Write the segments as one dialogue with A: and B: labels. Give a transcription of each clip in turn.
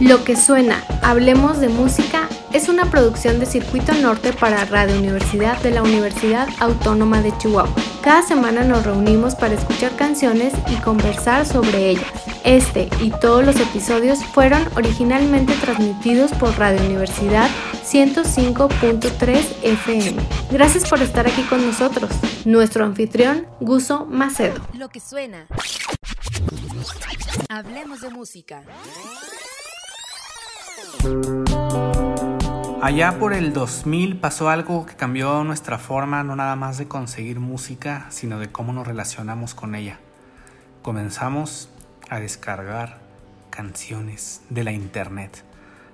A: Lo que suena, Hablemos de Música, es una producción de Circuito Norte para Radio Universidad de la Universidad Autónoma de Chihuahua. Cada semana nos reunimos para escuchar canciones y conversar sobre ellas. Este y todos los episodios fueron originalmente transmitidos por Radio Universidad 105.3 FM. Gracias por estar aquí con nosotros. Nuestro anfitrión, Guso Macedo.
B: Lo que suena. Hablemos de música.
C: Allá por el 2000 pasó algo que cambió nuestra forma no nada más de conseguir música, sino de cómo nos relacionamos con ella. Comenzamos a descargar canciones de la internet.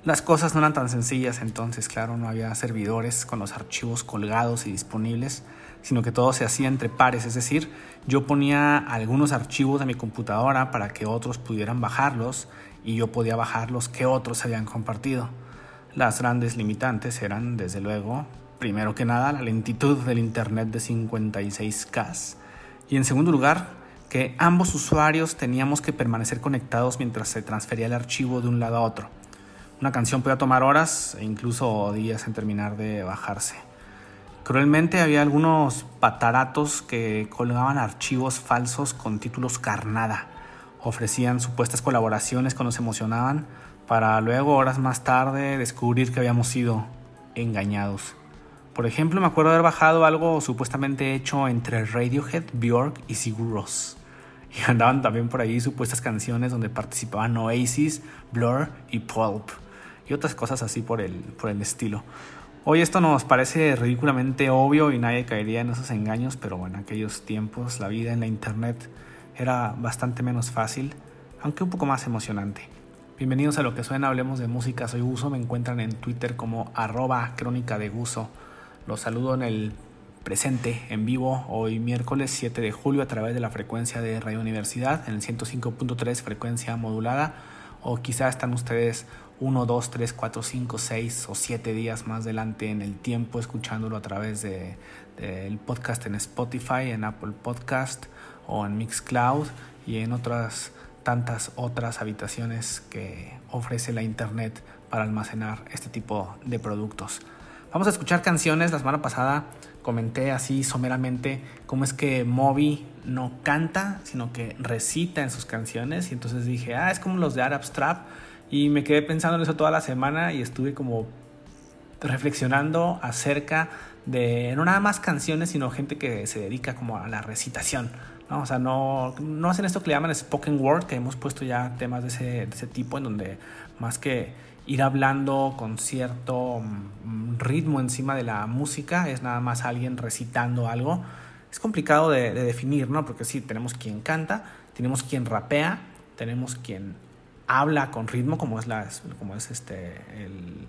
C: Las cosas no eran tan sencillas entonces, claro, no había servidores con los archivos colgados y disponibles, sino que todo se hacía entre pares, es decir, yo ponía algunos archivos de mi computadora para que otros pudieran bajarlos y yo podía bajar los que otros habían compartido. Las grandes limitantes eran, desde luego, primero que nada, la lentitud del Internet de 56K y en segundo lugar, que ambos usuarios teníamos que permanecer conectados mientras se transfería el archivo de un lado a otro. Una canción podía tomar horas e incluso días en terminar de bajarse. Cruelmente había algunos pataratos que colgaban archivos falsos con títulos carnada ofrecían supuestas colaboraciones cuando se emocionaban para luego horas más tarde descubrir que habíamos sido engañados. Por ejemplo, me acuerdo haber bajado algo supuestamente hecho entre Radiohead, Björk y Sigur Rós. Y andaban también por ahí supuestas canciones donde participaban Oasis, Blur y Pulp. Y otras cosas así por el, por el estilo. Hoy esto nos parece ridículamente obvio y nadie caería en esos engaños, pero bueno, en aquellos tiempos la vida en la internet era bastante menos fácil, aunque un poco más emocionante. Bienvenidos a lo que suena, hablemos de música, soy Guso, me encuentran en Twitter como arroba crónica de Guso. Los saludo en el presente, en vivo, hoy miércoles 7 de julio a través de la frecuencia de Radio Universidad en el 105.3 frecuencia modulada o quizá están ustedes 1, 2, 3, 4, 5, 6 o 7 días más adelante en el tiempo escuchándolo a través del de, podcast en Spotify, en Apple Podcast o en Mixcloud y en otras tantas otras habitaciones que ofrece la internet para almacenar este tipo de productos. Vamos a escuchar canciones. La semana pasada comenté así someramente cómo es que Moby no canta, sino que recita en sus canciones. Y entonces dije, ah, es como los de Arab Strap. Y me quedé pensando en eso toda la semana y estuve como reflexionando acerca de no nada más canciones, sino gente que se dedica como a la recitación. ¿No? O sea, no, no hacen esto que le llaman spoken word, que hemos puesto ya temas de ese, de ese tipo, en donde más que ir hablando con cierto mm, ritmo encima de la música, es nada más alguien recitando algo. Es complicado de, de definir, ¿no? Porque sí, tenemos quien canta, tenemos quien rapea, tenemos quien habla con ritmo, como es, la, como es este,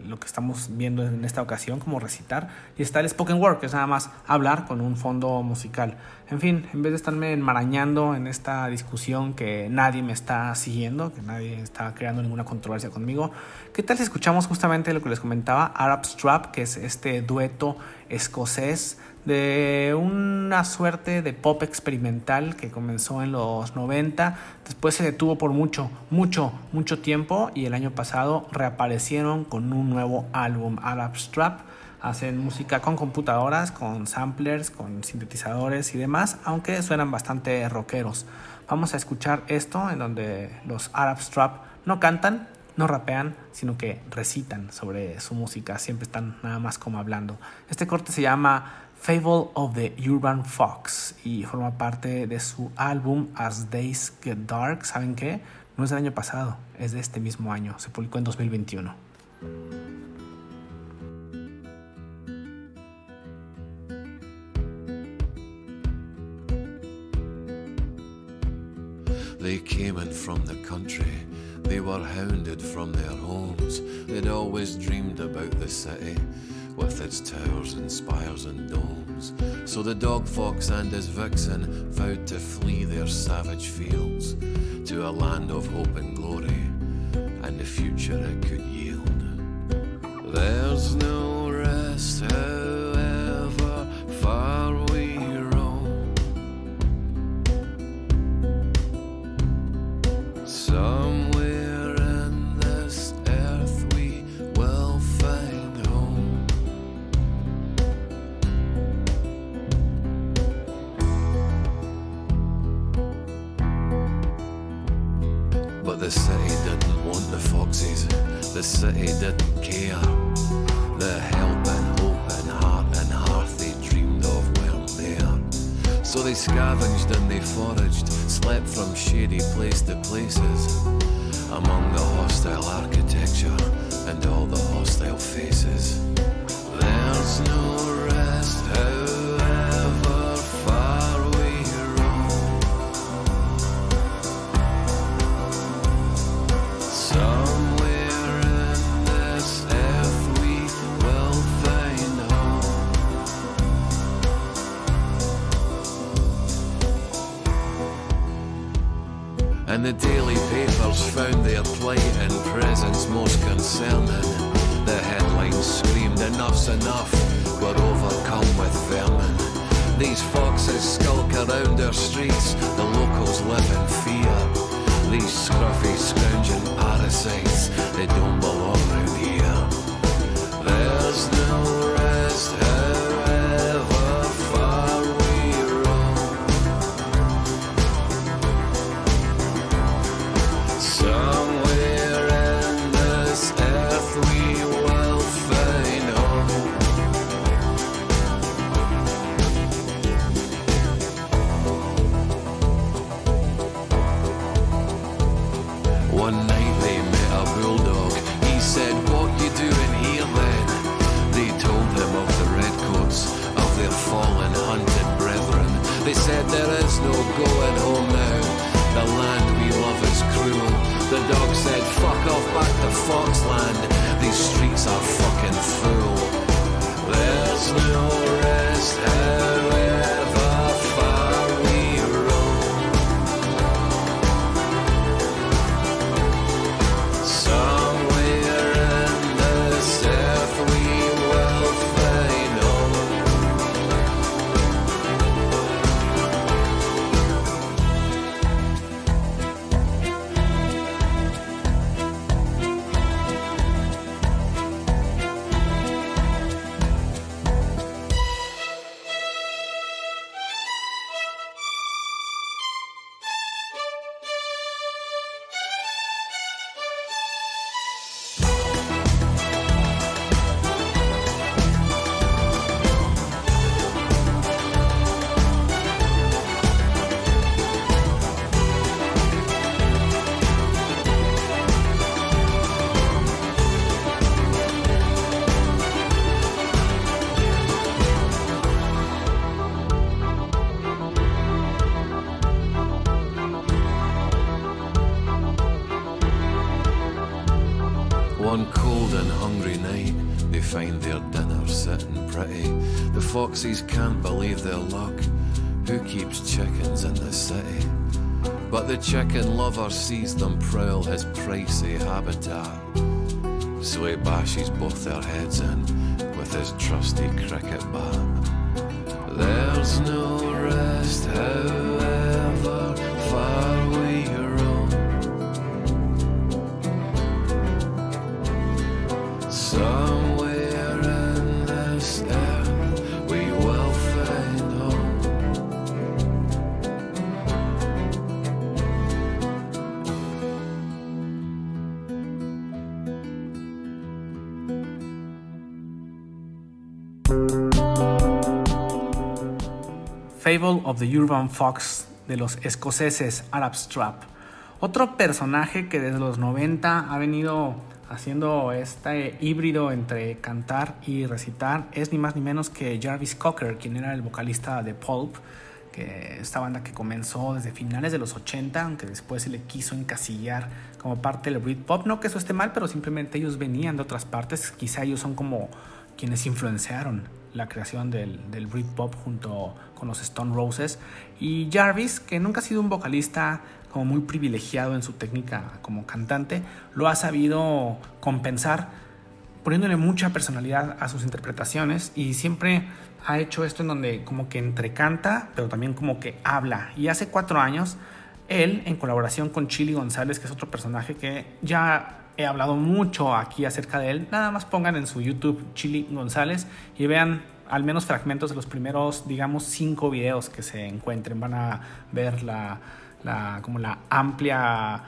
C: lo que estamos viendo en esta ocasión, como recitar, y está el spoken word, que es nada más hablar con un fondo musical. En fin, en vez de estarme enmarañando en esta discusión que nadie me está siguiendo, que nadie está creando ninguna controversia conmigo, ¿qué tal si escuchamos justamente lo que les comentaba, Arab Strap, que es este dueto escocés de una suerte de pop experimental que comenzó en los 90, después se detuvo por mucho, mucho, mucho tiempo y el año pasado reaparecieron con un nuevo álbum, Arab Strap. Hacen música con computadoras, con samplers, con sintetizadores y demás, aunque suenan bastante rockeros. Vamos a escuchar esto en donde los Arab Strap no cantan, no rapean, sino que recitan sobre su música, siempre están nada más como hablando. Este corte se llama Fable of the Urban Fox y forma parte de su álbum As Days Get Dark. ¿Saben qué? No es del año pasado, es de este mismo año, se publicó en 2021.
D: They came in from the country. They were hounded from their homes. They'd always dreamed about the city with its towers and spires and domes. So the dog fox and his vixen vowed to flee their savage fields to a land of hope and glory and the future it could yield. There's no rest, place One cold and hungry night, they find their dinner sitting pretty. The foxes can't believe their luck. Who keeps chickens in the city? But the chicken lover sees them prowl his pricey habitat. So he bashes both their heads in with his trusty cricket bat. There's no rest,
C: Fable of the Urban Fox de los escoceses Arab Strap. Otro personaje que desde los 90 ha venido haciendo este híbrido entre cantar y recitar es ni más ni menos que Jarvis Cocker, quien era el vocalista de Pulp, que esta banda que comenzó desde finales de los 80, aunque después se le quiso encasillar como parte del Britpop. No que eso esté mal, pero simplemente ellos venían de otras partes, quizá ellos son como quienes influenciaron la creación del, del Britpop junto con los Stone Roses. Y Jarvis, que nunca ha sido un vocalista como muy privilegiado en su técnica como cantante, lo ha sabido compensar poniéndole mucha personalidad a sus interpretaciones y siempre ha hecho esto en donde como que entre canta, pero también como que habla. Y hace cuatro años, él, en colaboración con Chili González, que es otro personaje que ya he hablado mucho aquí acerca de él, nada más pongan en su YouTube Chili González y vean al menos fragmentos de los primeros, digamos, cinco videos que se encuentren. Van a ver la, la como la amplia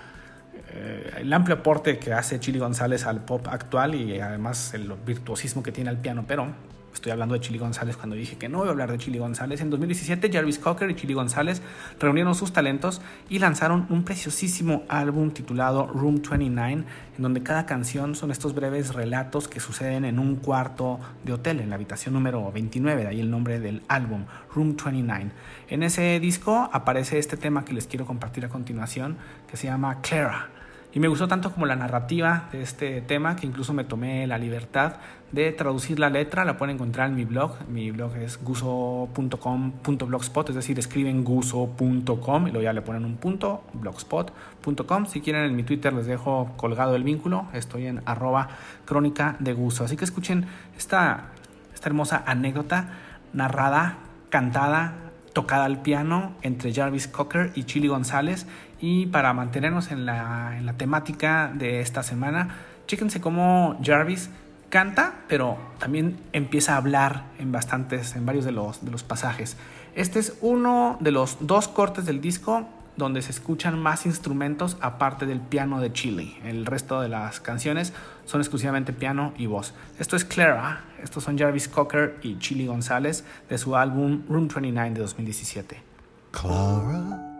C: eh, el amplio aporte que hace Chili González al pop actual y además el virtuosismo que tiene al piano, pero Estoy hablando de Chili González cuando dije que no voy a hablar de Chili González. En 2017, Jarvis Cocker y Chili González reunieron sus talentos y lanzaron un preciosísimo álbum titulado Room 29, en donde cada canción son estos breves relatos que suceden en un cuarto de hotel, en la habitación número 29, de ahí el nombre del álbum, Room 29. En ese disco aparece este tema que les quiero compartir a continuación, que se llama Clara. Y me gustó tanto como la narrativa de este tema que incluso me tomé la libertad de traducir la letra. La pueden encontrar en mi blog. Mi blog es guso.com.blogspot, es decir, escriben guso.com y luego ya le ponen un punto, blogspot.com. Si quieren en mi Twitter les dejo colgado el vínculo. Estoy en arroba crónica de guso. Así que escuchen esta, esta hermosa anécdota narrada, cantada, tocada al piano entre Jarvis Cocker y Chili González y para mantenernos en la, en la temática de esta semana, chéquense cómo Jarvis canta, pero también empieza a hablar en bastantes, en varios de los, de los pasajes. Este es uno de los dos cortes del disco donde se escuchan más instrumentos aparte del piano de Chili. El resto de las canciones son exclusivamente piano y voz. Esto es Clara, estos son Jarvis Cocker y Chili González de su álbum Room 29 de 2017.
E: Clara.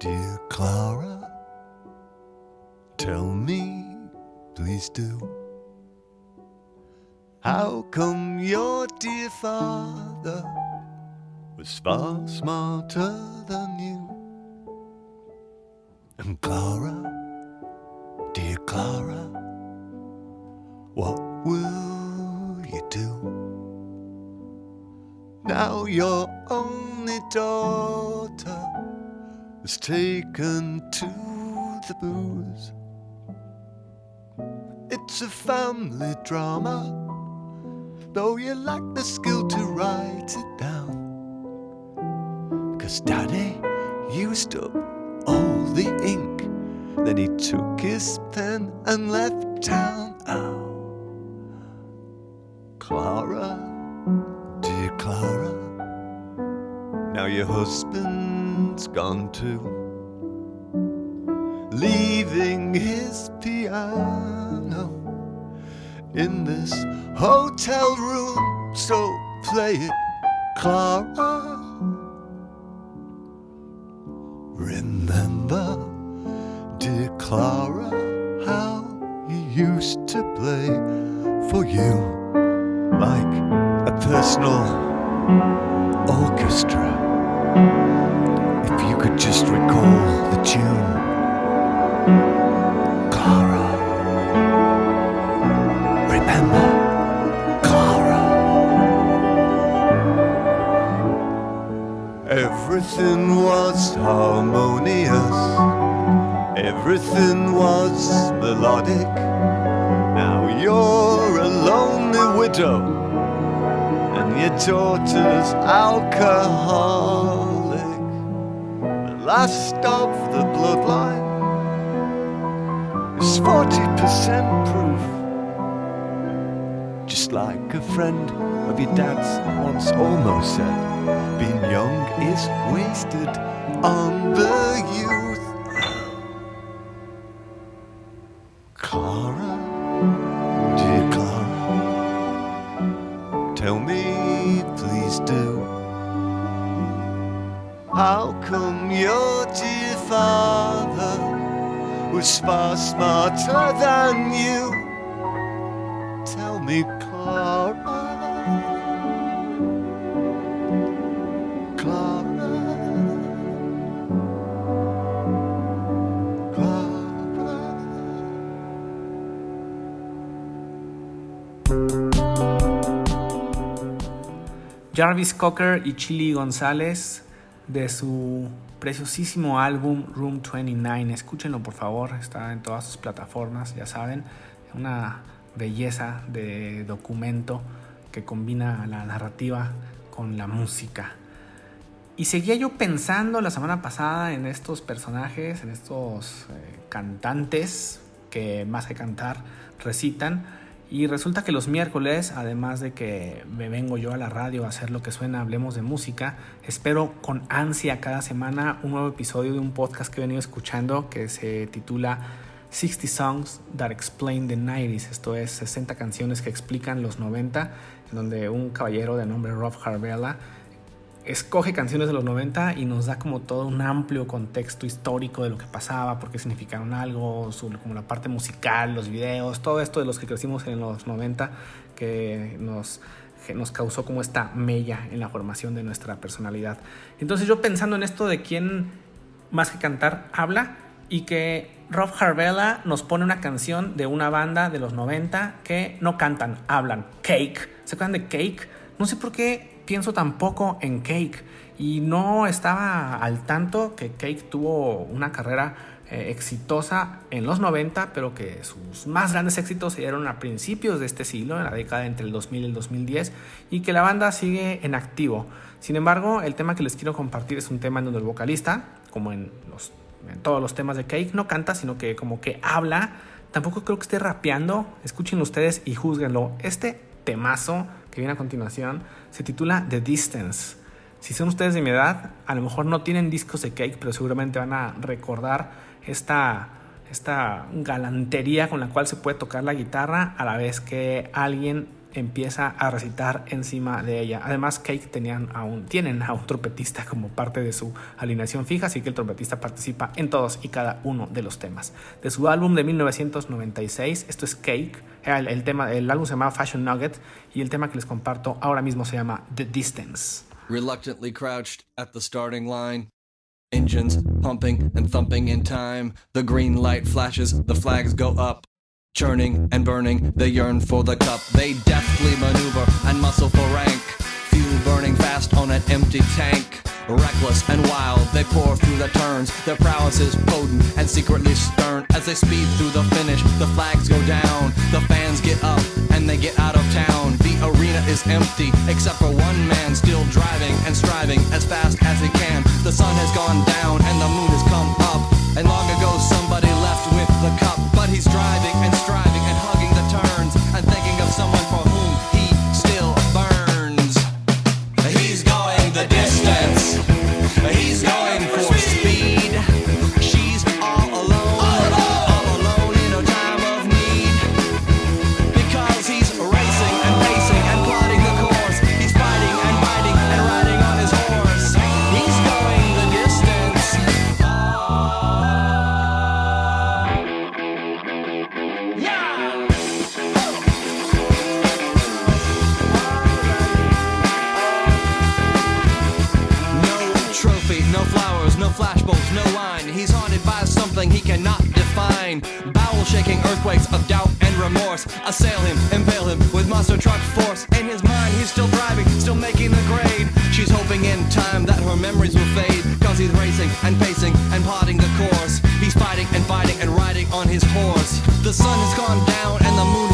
E: Dear Clara, tell me, please do. How come your dear father was far smarter than you? And Clara, dear Clara, what will you do? Now your only daughter was taken to the booze. It's a family drama, though you lack the skill to write it down. Cause Daddy used up all the ink, then he took his pen and left town. Oh, Clara, dear Clara, now your husband's gone too, leaving his piano in this hotel room. So play it, Clara. Remember, dear Clara, how he used to play for you like a personal orchestra. Everything was melodic. Now you're a lonely widow and your daughter's alcoholic. The last of the bloodline is 40% proof. Just like a friend of your dad's once almost said, being young is wasted on the youth.
C: Jarvis Cocker y Chili González de su preciosísimo álbum Room 29. Escúchenlo por favor, está en todas sus plataformas, ya saben. Una belleza de documento que combina la narrativa con la música. Y seguía yo pensando la semana pasada en estos personajes, en estos eh, cantantes que más que cantar recitan. Y resulta que los miércoles, además de que me vengo yo a la radio a hacer lo que suena, hablemos de música, espero con ansia cada semana un nuevo episodio de un podcast que he venido escuchando que se titula 60 Songs That Explain the 90s, esto es 60 canciones que explican los 90, en donde un caballero de nombre Rob Harvella escoge canciones de los 90 y nos da como todo un amplio contexto histórico de lo que pasaba, por qué significaron algo, como la parte musical, los videos, todo esto de los que crecimos en los 90 que nos, que nos causó como esta mella en la formación de nuestra personalidad. Entonces yo pensando en esto de quién más que cantar habla y que Rob Harvella nos pone una canción de una banda de los 90 que no cantan, hablan, Cake. ¿Se acuerdan de Cake? No sé por qué pienso tampoco en Cake y no estaba al tanto que Cake tuvo una carrera eh, exitosa en los 90, pero que sus más grandes éxitos se dieron a principios de este siglo, en la década entre el 2000 y el 2010, y que la banda sigue en activo. Sin embargo, el tema que les quiero compartir es un tema en donde el vocalista, como en, los, en todos los temas de Cake, no canta, sino que como que habla. Tampoco creo que esté rapeando. Escuchen ustedes y juzguenlo. Este temazo que viene a continuación se titula The Distance. Si son ustedes de mi edad, a lo mejor no tienen discos de Cake, pero seguramente van a recordar esta, esta galantería con la cual se puede tocar la guitarra a la vez que alguien empieza a recitar encima de ella. Además, Cake tenían aún, tienen a un trompetista como parte de su alineación fija, así que el trompetista participa en todos y cada uno de los temas. De su álbum de 1996, esto es Cake, el, el, tema, el álbum se llama Fashion Nugget y el tema que les comparto ahora mismo se llama The Distance.
F: Reluctantly crouched at the starting line. Engines pumping and thumping in time. The green light flashes, the flags go up. Churning and burning, they yearn for the cup. They deftly maneuver and muscle for rank. Fuel burning fast on an empty tank. Reckless and wild, they pour through the turns. Their prowess is potent and secretly stern. As they speed through the finish, the flags go down. The fans get up and they get out of town. The arena is empty, except for one man still driving and striving as fast as he can. The sun has gone down and the moon has come up. And long ago somebody with the cup, but he's driving and striving and hugging the turns and shaking earthquakes of doubt and remorse assail him, impale him with monster truck force. In his mind, he's still driving, still making the grade. She's hoping in time that her memories will fade. Cause he's racing and pacing and plotting the course. He's fighting and fighting and riding on his horse. The sun has gone down and the moon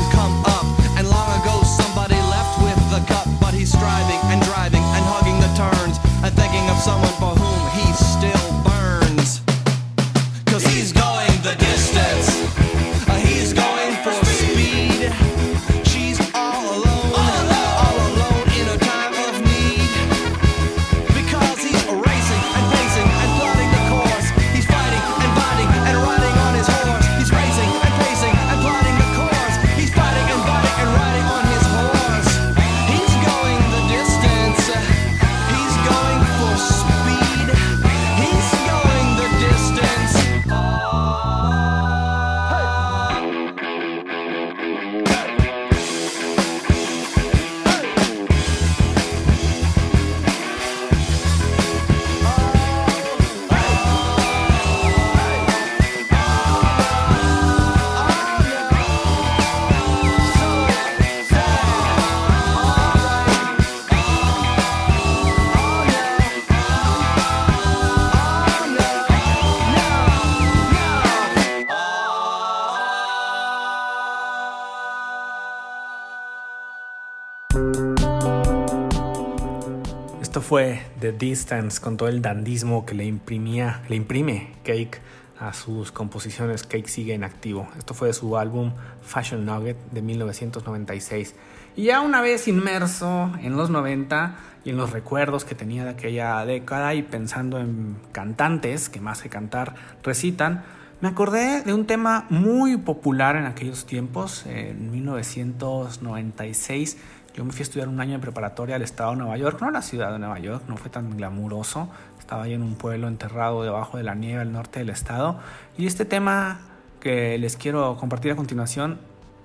C: fue The Distance con todo el dandismo que le imprimía, le imprime Cake a sus composiciones, Cake sigue en activo. Esto fue de su álbum Fashion Nugget de 1996. Y ya una vez inmerso en los 90 y en los recuerdos que tenía de aquella década y pensando en cantantes que más que cantar recitan, me acordé de un tema muy popular en aquellos tiempos, en 1996. Yo me fui a estudiar un año en preparatoria al estado de Nueva York, no a la ciudad de Nueva York, no fue tan glamuroso. Estaba ahí en un pueblo enterrado debajo de la nieve al norte del estado. Y este tema que les quiero compartir a continuación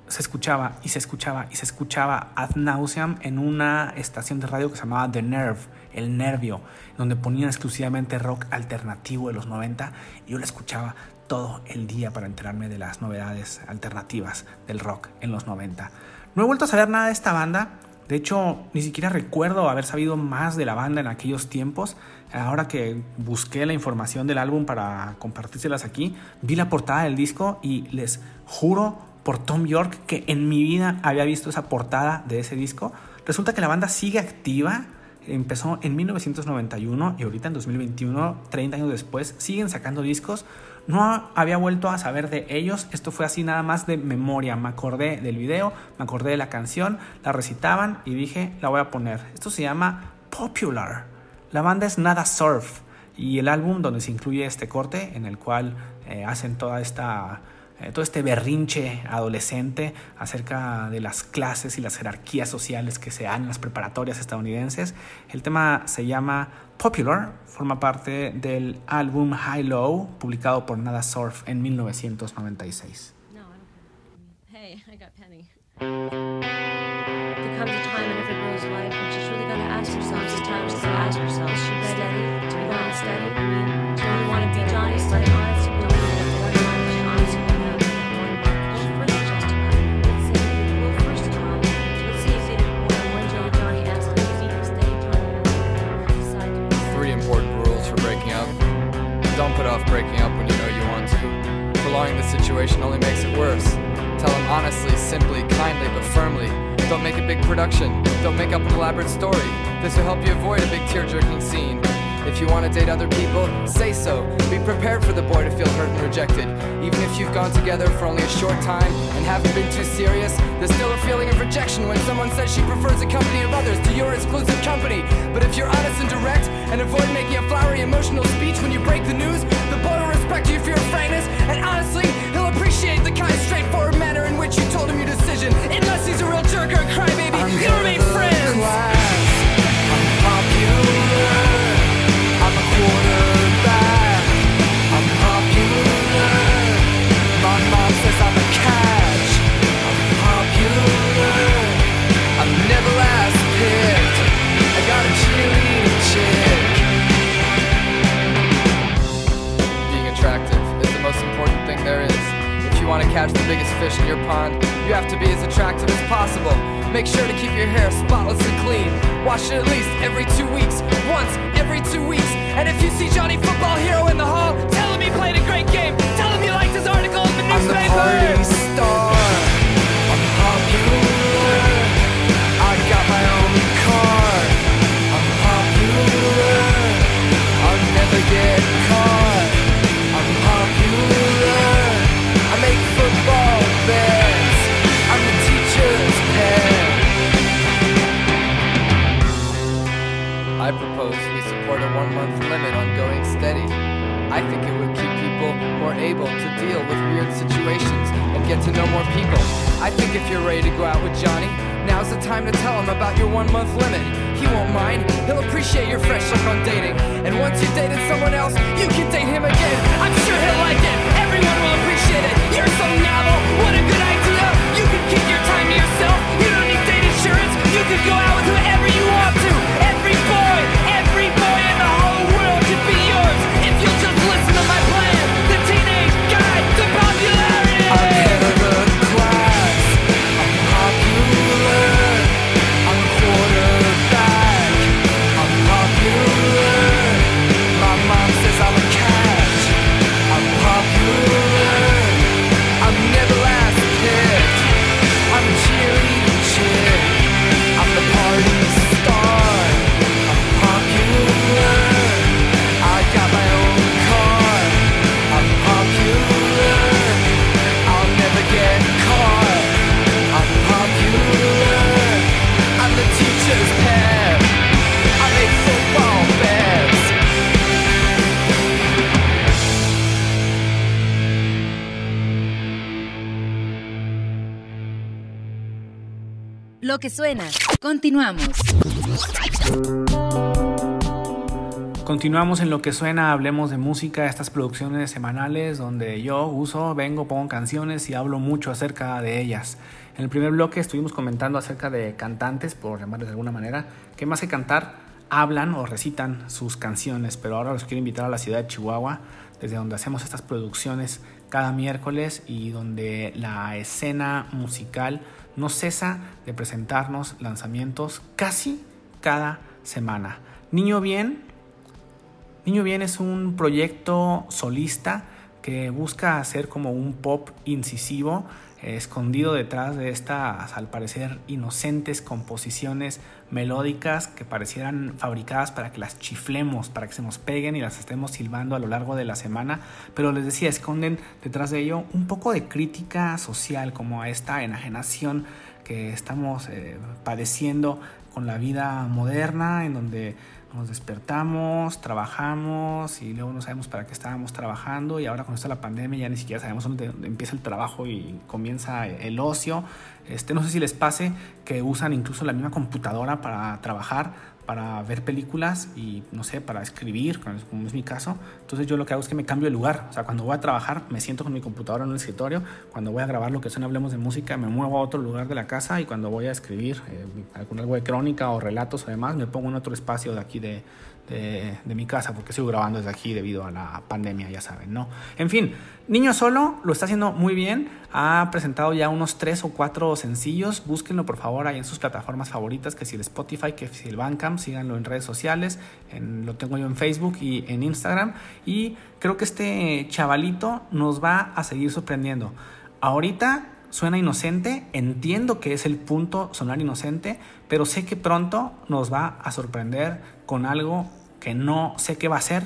C: se escuchaba y se escuchaba y se escuchaba ad nauseam en una estación de radio que se llamaba The Nerve, el nervio, donde ponían exclusivamente rock alternativo de los 90 y yo lo escuchaba todo el día para enterarme de las novedades alternativas del rock en los 90. No he vuelto a saber nada de esta banda. De hecho, ni siquiera recuerdo haber sabido más de la banda en aquellos tiempos. Ahora que busqué la información del álbum para compartírselas aquí, vi la portada del disco y les juro por Tom York que en mi vida había visto esa portada de ese disco. Resulta que la banda sigue activa. Empezó en 1991 y ahorita en 2021, 30 años después, siguen sacando discos. No había vuelto a saber de ellos, esto fue así nada más de memoria. Me acordé del video, me acordé de la canción, la recitaban y dije, la voy a poner. Esto se llama Popular. La banda es Nada Surf y el álbum donde se incluye este corte en el cual eh, hacen toda esta eh, todo este berrinche adolescente acerca de las clases y las jerarquías sociales que se dan en las preparatorias estadounidenses. El tema se llama Popular, forma parte del álbum High Low, publicado por Nada Surf en 1996.
G: No, I don't. Hey, Penny.
H: Put off breaking up when you know you want to. Prolonging the situation only makes it worse. Tell him honestly, simply, kindly, but firmly. Don't make a big production. Don't make up an elaborate story. This will help you avoid a big tear jerking scene. If you want to date other people, say so. Be prepared for the boy to feel hurt and rejected. Even if you've gone together for only a short time and haven't been too serious, there's still a feeling of rejection when someone says she prefers the company of others to your exclusive company. But if you're honest and direct and avoid making a flowery emotional speech when you break the news, the boy will respect you for your frankness and honestly, he'll appreciate the kind, straightforward manner in which you told him your decision. Unless he's a real jerk or a crybaby, you'll remain
B: que suena. Continuamos.
C: Continuamos en lo que suena, hablemos de música, estas producciones semanales donde yo uso, vengo, pongo canciones y hablo mucho acerca de ellas. En el primer bloque estuvimos comentando acerca de cantantes, por llamarles de alguna manera, que más que cantar, hablan o recitan sus canciones, pero ahora los quiero invitar a la ciudad de Chihuahua, desde donde hacemos estas producciones cada miércoles y donde la escena musical no cesa de presentarnos lanzamientos casi cada semana. Niño Bien Niño Bien es un proyecto solista que busca hacer como un pop incisivo, eh, escondido detrás de estas, al parecer, inocentes composiciones melódicas que parecieran fabricadas para que las chiflemos, para que se nos peguen y las estemos silbando a lo largo de la semana. Pero les decía, esconden detrás de ello un poco de crítica social, como a esta enajenación que estamos eh, padeciendo con la vida moderna, en donde nos despertamos, trabajamos y luego no sabemos para qué estábamos trabajando y ahora con esto de la pandemia ya ni siquiera sabemos dónde empieza el trabajo y comienza el ocio. Este, no sé si les pase que usan incluso la misma computadora para trabajar para ver películas y no sé, para escribir, como es mi caso. Entonces yo lo que hago es que me cambio de lugar. O sea, cuando voy a trabajar me siento con mi computadora en el escritorio. Cuando voy a grabar lo que son Hablemos de Música me muevo a otro lugar de la casa y cuando voy a escribir eh, algo de crónica o relatos además me pongo en otro espacio de aquí de, de, de, mi casa porque sigo grabando desde aquí debido a la pandemia, ya saben, ¿no? En fin, Niño Solo lo está haciendo muy bien, ha presentado ya unos tres o cuatro sencillos, búsquenlo por favor ahí en sus plataformas favoritas, que si el Spotify, que si el Bandcamp, síganlo en redes sociales, lo tengo yo en Facebook y en Instagram, y creo que este chavalito nos va a seguir sorprendiendo. Ahorita suena inocente, entiendo que es el punto sonar inocente, pero sé que pronto nos va a sorprender con algo que no sé qué va a ser,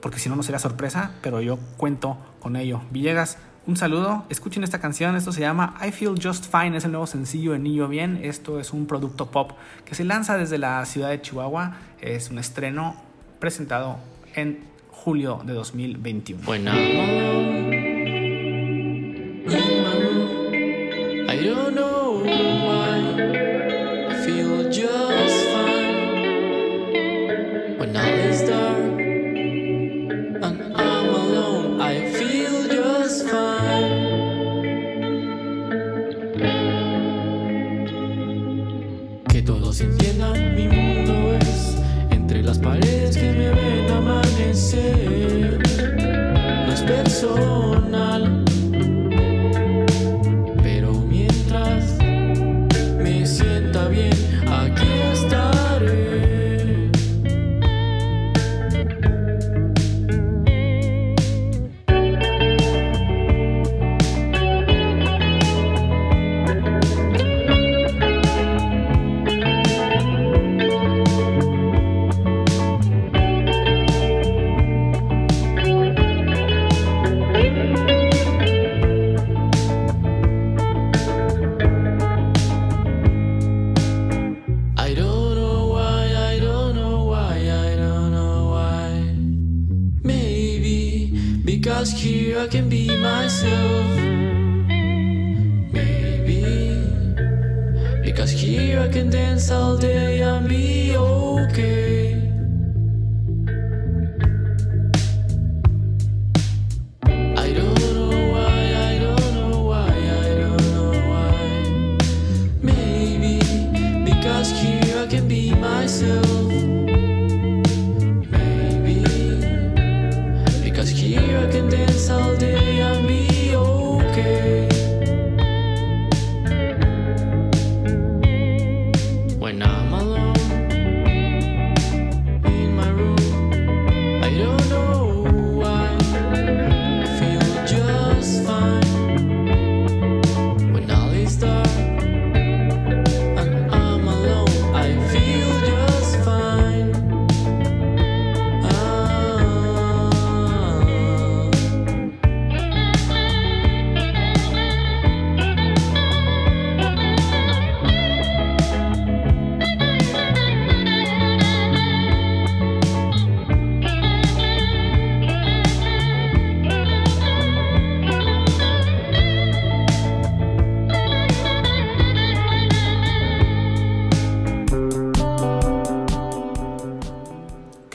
C: porque si no, no sería sorpresa, pero yo cuento con ello. Villegas, un saludo, escuchen esta canción, esto se llama I Feel Just Fine, es el nuevo sencillo de Niño Bien, esto es un producto pop que se lanza desde la ciudad de Chihuahua, es un estreno presentado en julio de 2021.
I: Bueno. I don't know why I feel just is dark.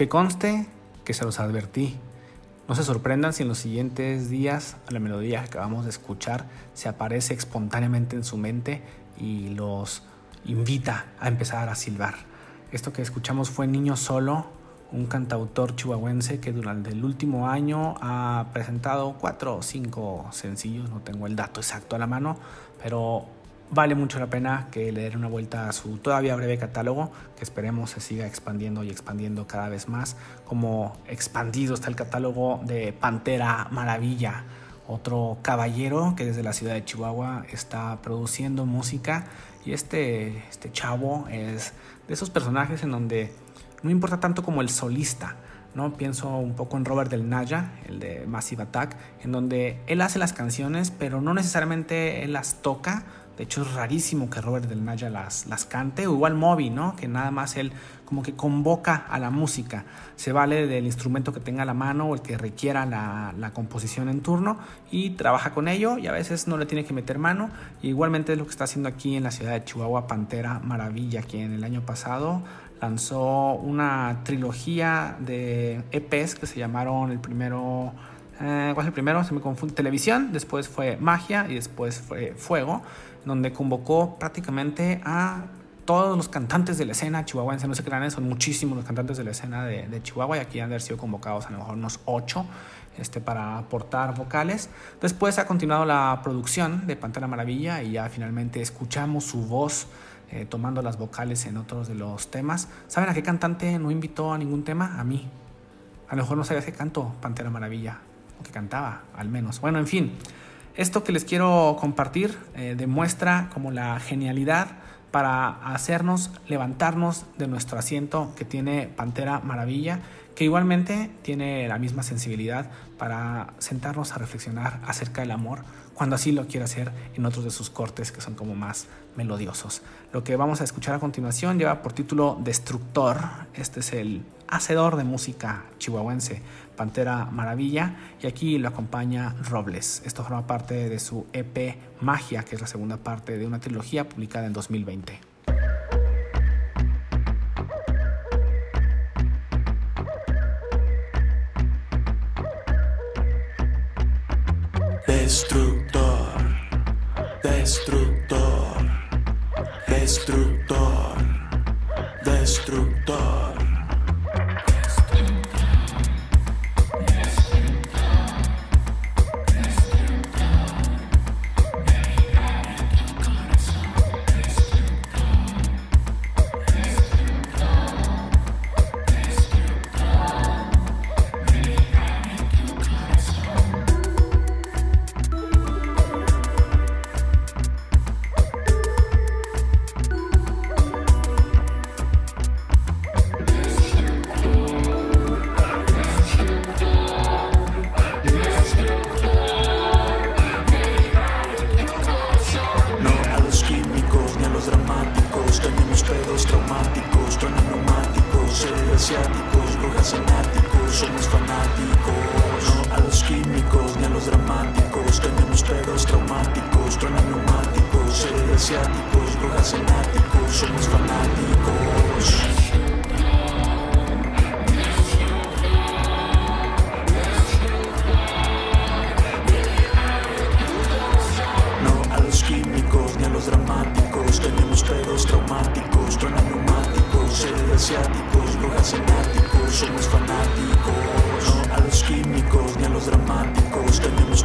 C: Conste que se los advertí. No se sorprendan si en los siguientes días la melodía que acabamos de escuchar se aparece espontáneamente en su mente y los invita a empezar a silbar. Esto que escuchamos fue Niño Solo, un cantautor chihuahuense que durante el último año ha presentado cuatro o cinco sencillos, no tengo el dato exacto a la mano, pero vale mucho la pena que le den una vuelta a su todavía breve catálogo, que esperemos se siga expandiendo y expandiendo cada vez más, como expandido está el catálogo de Pantera Maravilla, otro caballero que desde la ciudad de Chihuahua está produciendo música y este, este chavo es de esos personajes en donde no importa tanto como el solista, ¿no? Pienso un poco en Robert Del Naya, el de Massive Attack, en donde él hace las canciones, pero no necesariamente él las toca, de hecho, es rarísimo que Robert Del Naya las, las cante, o igual Moby, ¿no? Que nada más él como que convoca a la música. Se vale del instrumento que tenga a la mano o el que requiera la, la, composición en turno y trabaja con ello y a veces no le tiene que meter mano. igualmente es lo que está haciendo aquí en la ciudad de Chihuahua Pantera Maravilla, quien el año pasado lanzó una trilogía de EPs que se llamaron el primero... Eh, ¿Cuál es el primero? Se me confunde. Televisión, después fue Magia y después fue Fuego donde convocó prácticamente a todos los cantantes de la escena chihuahuense, no se crean, son muchísimos los cantantes de la escena de, de, Chihuahua y aquí han sido convocados a lo mejor unos ocho este, para aportar vocales. Después ha continuado la producción de Pantera Maravilla y ya finalmente escuchamos su voz eh, tomando las vocales en otros de los temas. ¿Saben a qué cantante no invitó a ningún tema? A mí. A lo mejor no sabía que canto Pantera Maravilla, o que cantaba al menos. Bueno, en fin. Esto que les quiero compartir eh, demuestra como la genialidad para hacernos levantarnos de nuestro asiento que tiene Pantera Maravilla, que igualmente tiene la misma sensibilidad para sentarnos a reflexionar acerca del amor cuando así lo quiere hacer en otros de sus cortes que son como más melodiosos. Lo que vamos a escuchar a continuación lleva por título Destructor. Este es el hacedor de música chihuahuense, Pantera Maravilla, y aquí lo acompaña Robles. Esto forma parte de su EP Magia, que es la segunda parte de una trilogía publicada en 2020.
J: Destructor, destructor,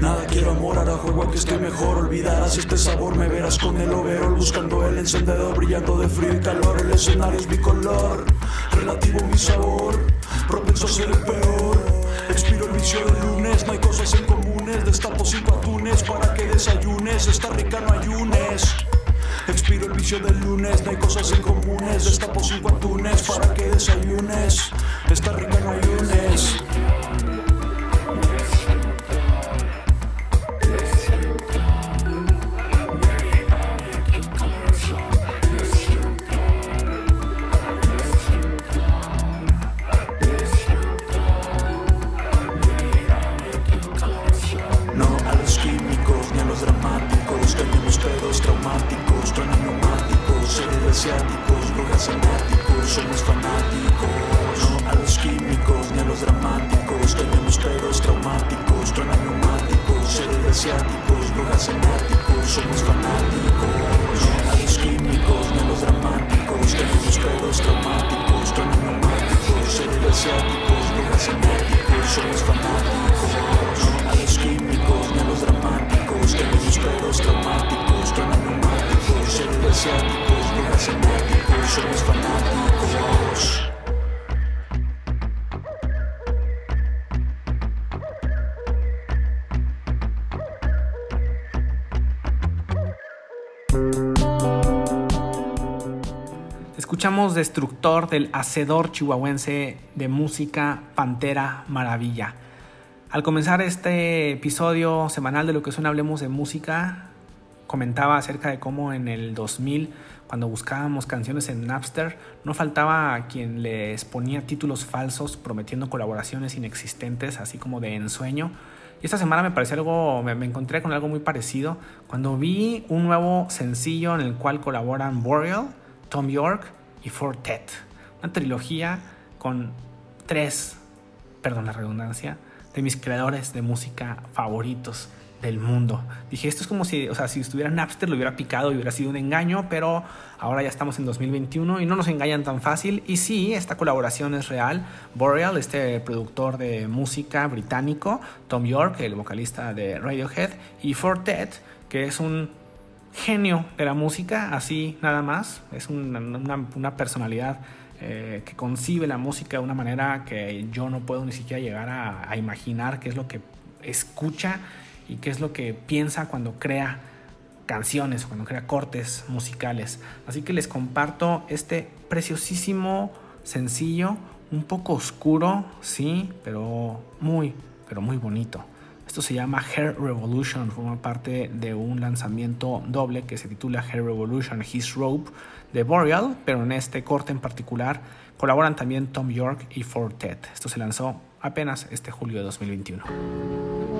J: Nada quiero amor, ahora juego a que estoy mejor. Olvidarás este sabor, me verás con el overol. Buscando el encendedor, brillando de frío y calor. El escenario es bicolor, relativo mi sabor. Propenso a ser el peor. Expiro el vicio del lunes, no hay cosas en comunes. Destapo cinco atunes para que desayunes. Está rica, no ayunes. Expiro el vicio del lunes, no hay cosas incomunes. Destapo cinco atunes para que desayunes. Está rica, no hay seres asiáticos, brujas fanáticos, somos fanáticos. No a los químicos ni a los dramáticos. Tenemos pedos traumáticos, truenan neumáticos, seres asiáticos, brujas fanáticos, somos fanáticos. No a los químicos ni a los dramáticos. Tenemos pedos traumáticos, truenan neumáticos, seres asiáticos, brujas fanáticos, somos fanáticos. No a los
C: Escuchamos Destructor del hacedor chihuahuense de música Pantera Maravilla. Al comenzar este episodio semanal de lo que suena Hablemos de Música, comentaba acerca de cómo en el 2000, cuando buscábamos canciones en Napster, no faltaba a quien les ponía títulos falsos prometiendo colaboraciones inexistentes, así como de ensueño. Y esta semana me pareció algo, me, me encontré con algo muy parecido cuando vi un nuevo sencillo en el cual colaboran Boreal, Tom York y Fortet. Una trilogía con tres, perdón la redundancia, de mis creadores de música favoritos del mundo. Dije, esto es como si, o sea, si estuviera Napster lo hubiera picado y hubiera sido un engaño, pero ahora ya estamos en 2021 y no nos engañan tan fácil. Y sí, esta colaboración es real. Boreal, este productor de música británico, Tom York, el vocalista de Radiohead, y Fortet, que es un genio de la música, así nada más. Es una, una, personalidad eh, que concibe la música de una manera que yo no puedo ni siquiera llegar a, a, imaginar qué es lo que escucha y qué es lo que piensa cuando crea canciones, cuando crea cortes musicales. Así que les comparto este preciosísimo sencillo, un poco oscuro, sí, pero muy, pero muy bonito. Esto se llama Hair Revolution, forma parte de un lanzamiento doble que se titula Hair Revolution His Rope de Boreal, pero en este corte en particular colaboran también Tom York y Fortet. Esto se lanzó apenas este julio de 2021.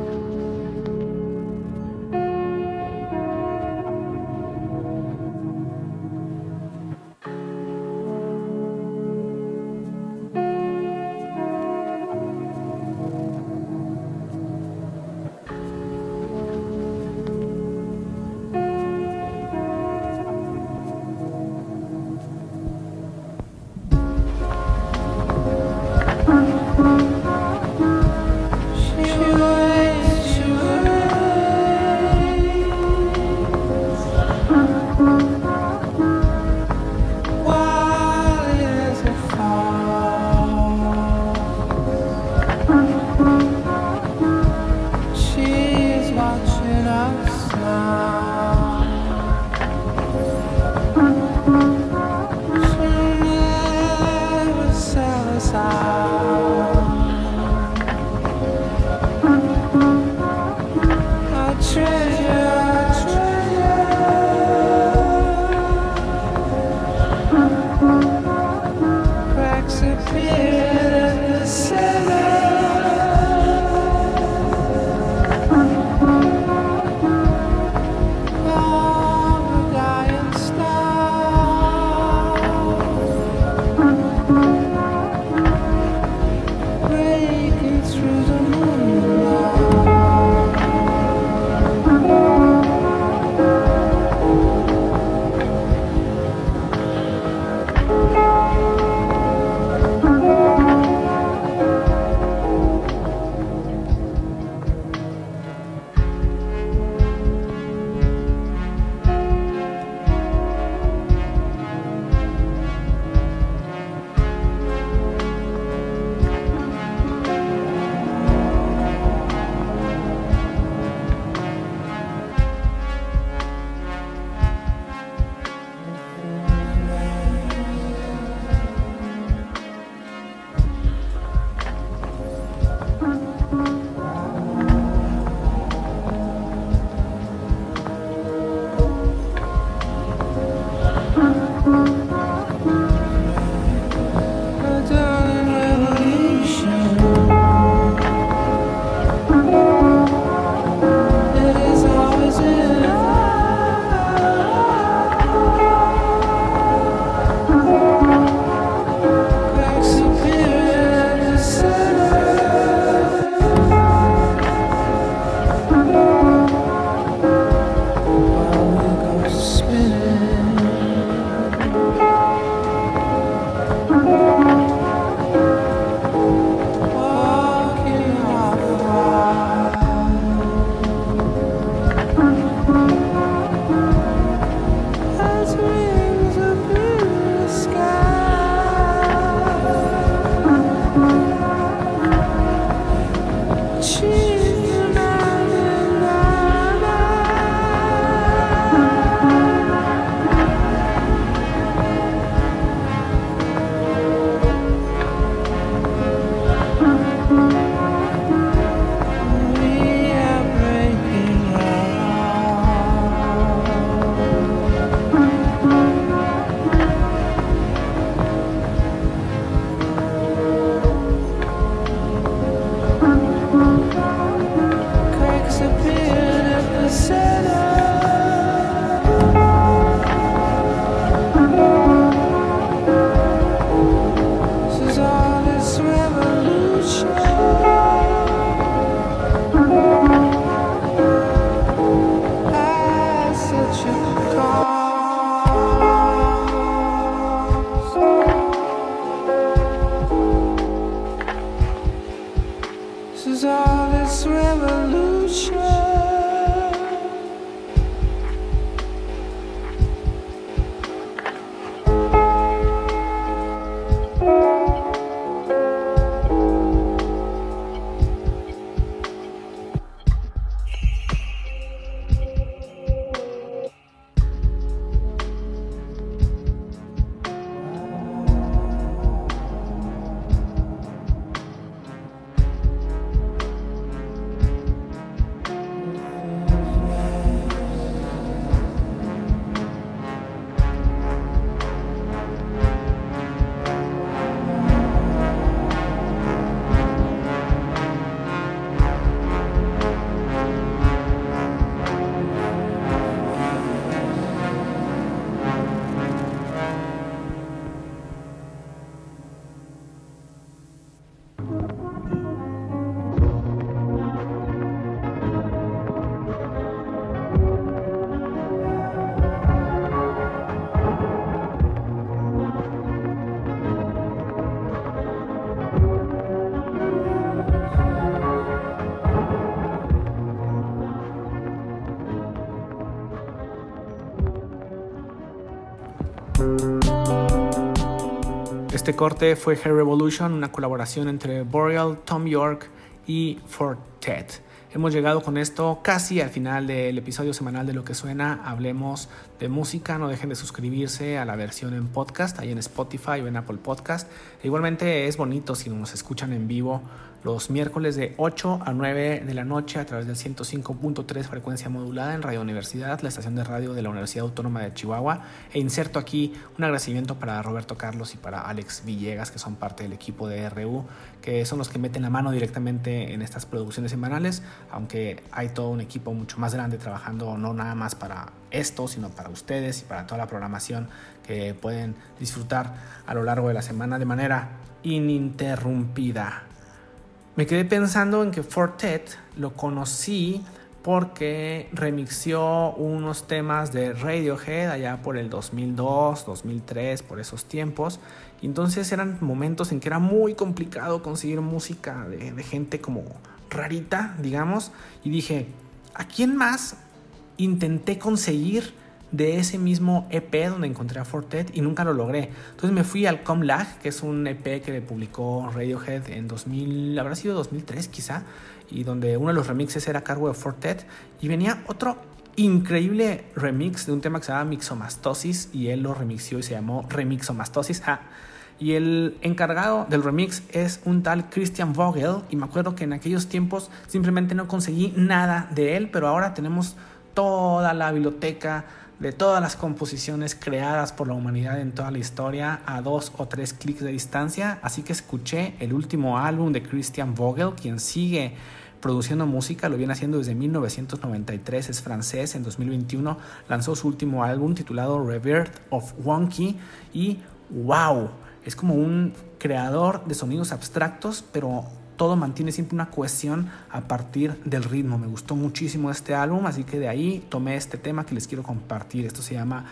C: Este corte fue Hair Revolution, una colaboración entre Boreal, Tom York y Fortet. Hemos llegado con esto casi al final del episodio semanal de Lo que suena. Hablemos de música. No dejen de suscribirse a la versión en podcast, ahí en Spotify o en Apple Podcast. Igualmente es bonito si nos escuchan en vivo los miércoles de 8 a 9 de la noche a través del 105.3 frecuencia modulada en Radio Universidad, la estación de radio de la Universidad Autónoma de Chihuahua. E inserto aquí un agradecimiento para Roberto Carlos y para Alex Villegas, que son parte del equipo de RU, que son los que meten la mano directamente en estas producciones semanales, aunque hay todo un equipo mucho más grande trabajando no nada más para esto, sino para ustedes y para toda la programación que pueden disfrutar a lo largo de la semana de manera ininterrumpida. Me quedé pensando en que Fortet lo conocí porque remixió unos temas de Radiohead allá por el 2002, 2003, por esos tiempos. Entonces eran momentos en que era muy complicado conseguir música de, de gente como rarita, digamos. Y dije, ¿a quién más intenté conseguir de ese mismo EP donde encontré a Fortet y nunca lo logré. Entonces me fui al Comlag, que es un EP que publicó Radiohead en 2000, habrá sido 2003 quizá, y donde uno de los remixes era a cargo de Fortet y venía otro increíble remix de un tema que se llama Mixomastosis y él lo remixió y se llamó Remixomastosis. Ja. Y el encargado del remix es un tal Christian Vogel y me acuerdo que en aquellos tiempos simplemente no conseguí nada de él, pero ahora tenemos toda la biblioteca de todas las composiciones creadas por la humanidad en toda la historia a dos o tres clics de distancia, así que escuché el último álbum de Christian Vogel, quien sigue produciendo música, lo viene haciendo desde 1993, es francés, en 2021 lanzó su último álbum titulado Revert of Wonky y wow, es como un creador de sonidos abstractos, pero todo mantiene siempre una cohesión a partir del ritmo. Me gustó muchísimo este álbum, así que de ahí tomé este tema que les quiero compartir. Esto se llama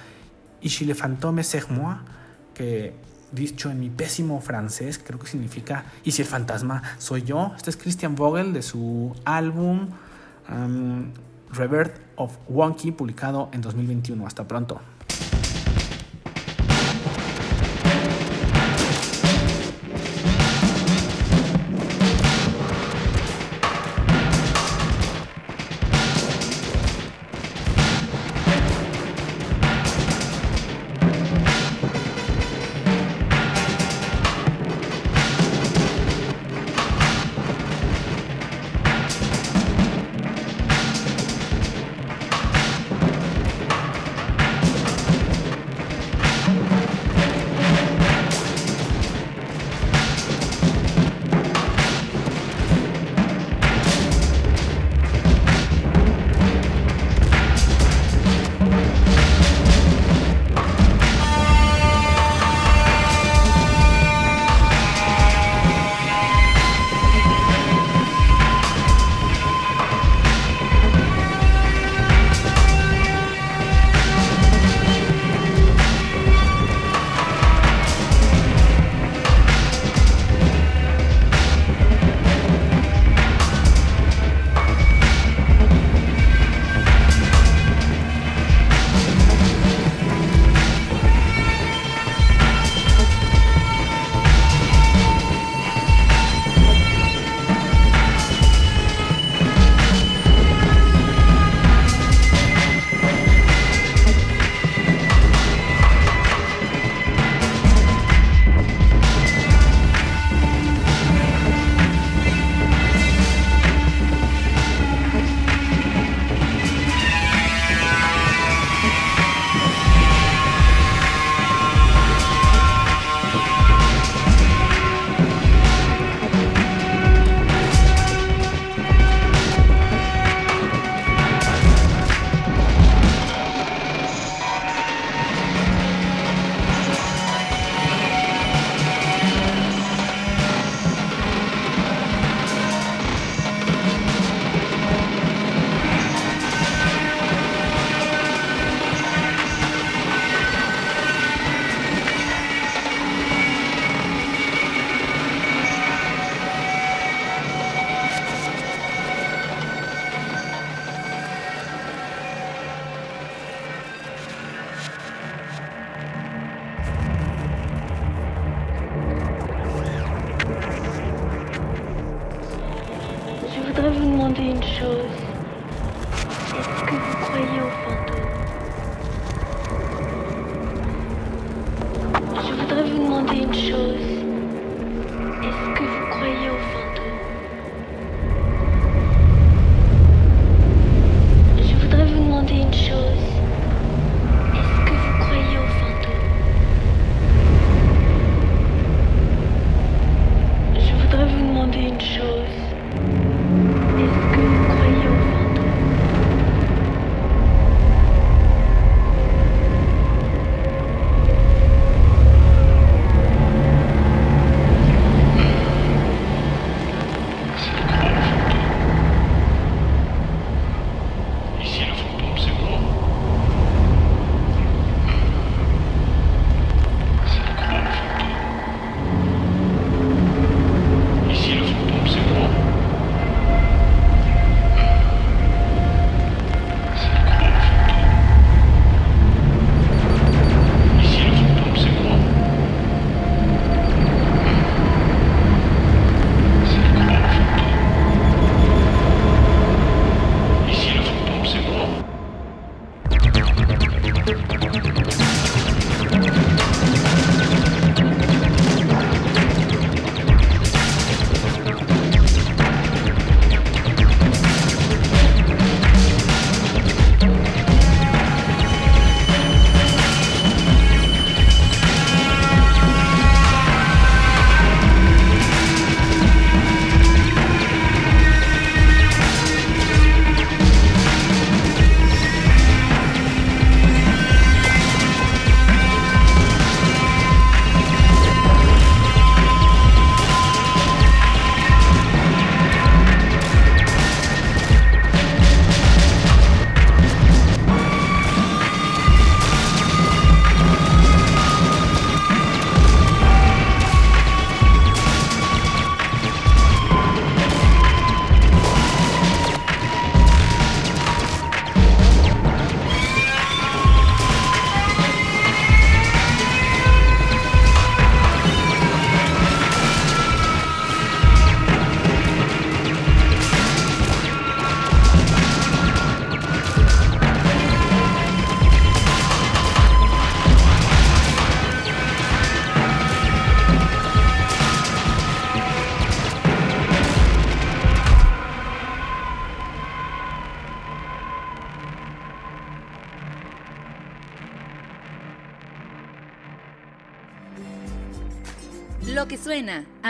C: Ici le fantôme que dicho en mi pésimo francés, creo que significa ¿Y si el fantasma soy yo? Este es Christian Vogel de su álbum um, Revert of Wonky, publicado en 2021. Hasta pronto.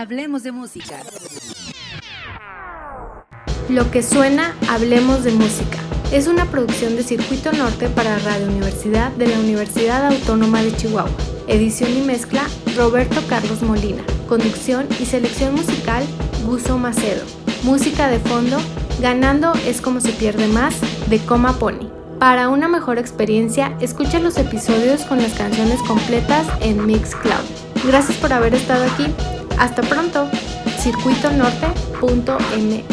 B: Hablemos de música.
A: Lo que suena, hablemos de música. Es una producción de Circuito Norte para Radio Universidad de la Universidad Autónoma de Chihuahua. Edición y mezcla, Roberto Carlos Molina. Conducción y selección musical, Guso Macedo. Música de fondo, Ganando es como se pierde más, de Coma Pony. Para una mejor experiencia, escucha los episodios con las canciones completas en Mixcloud. Gracias por haber estado aquí. Hasta pronto. circuitonorte.mx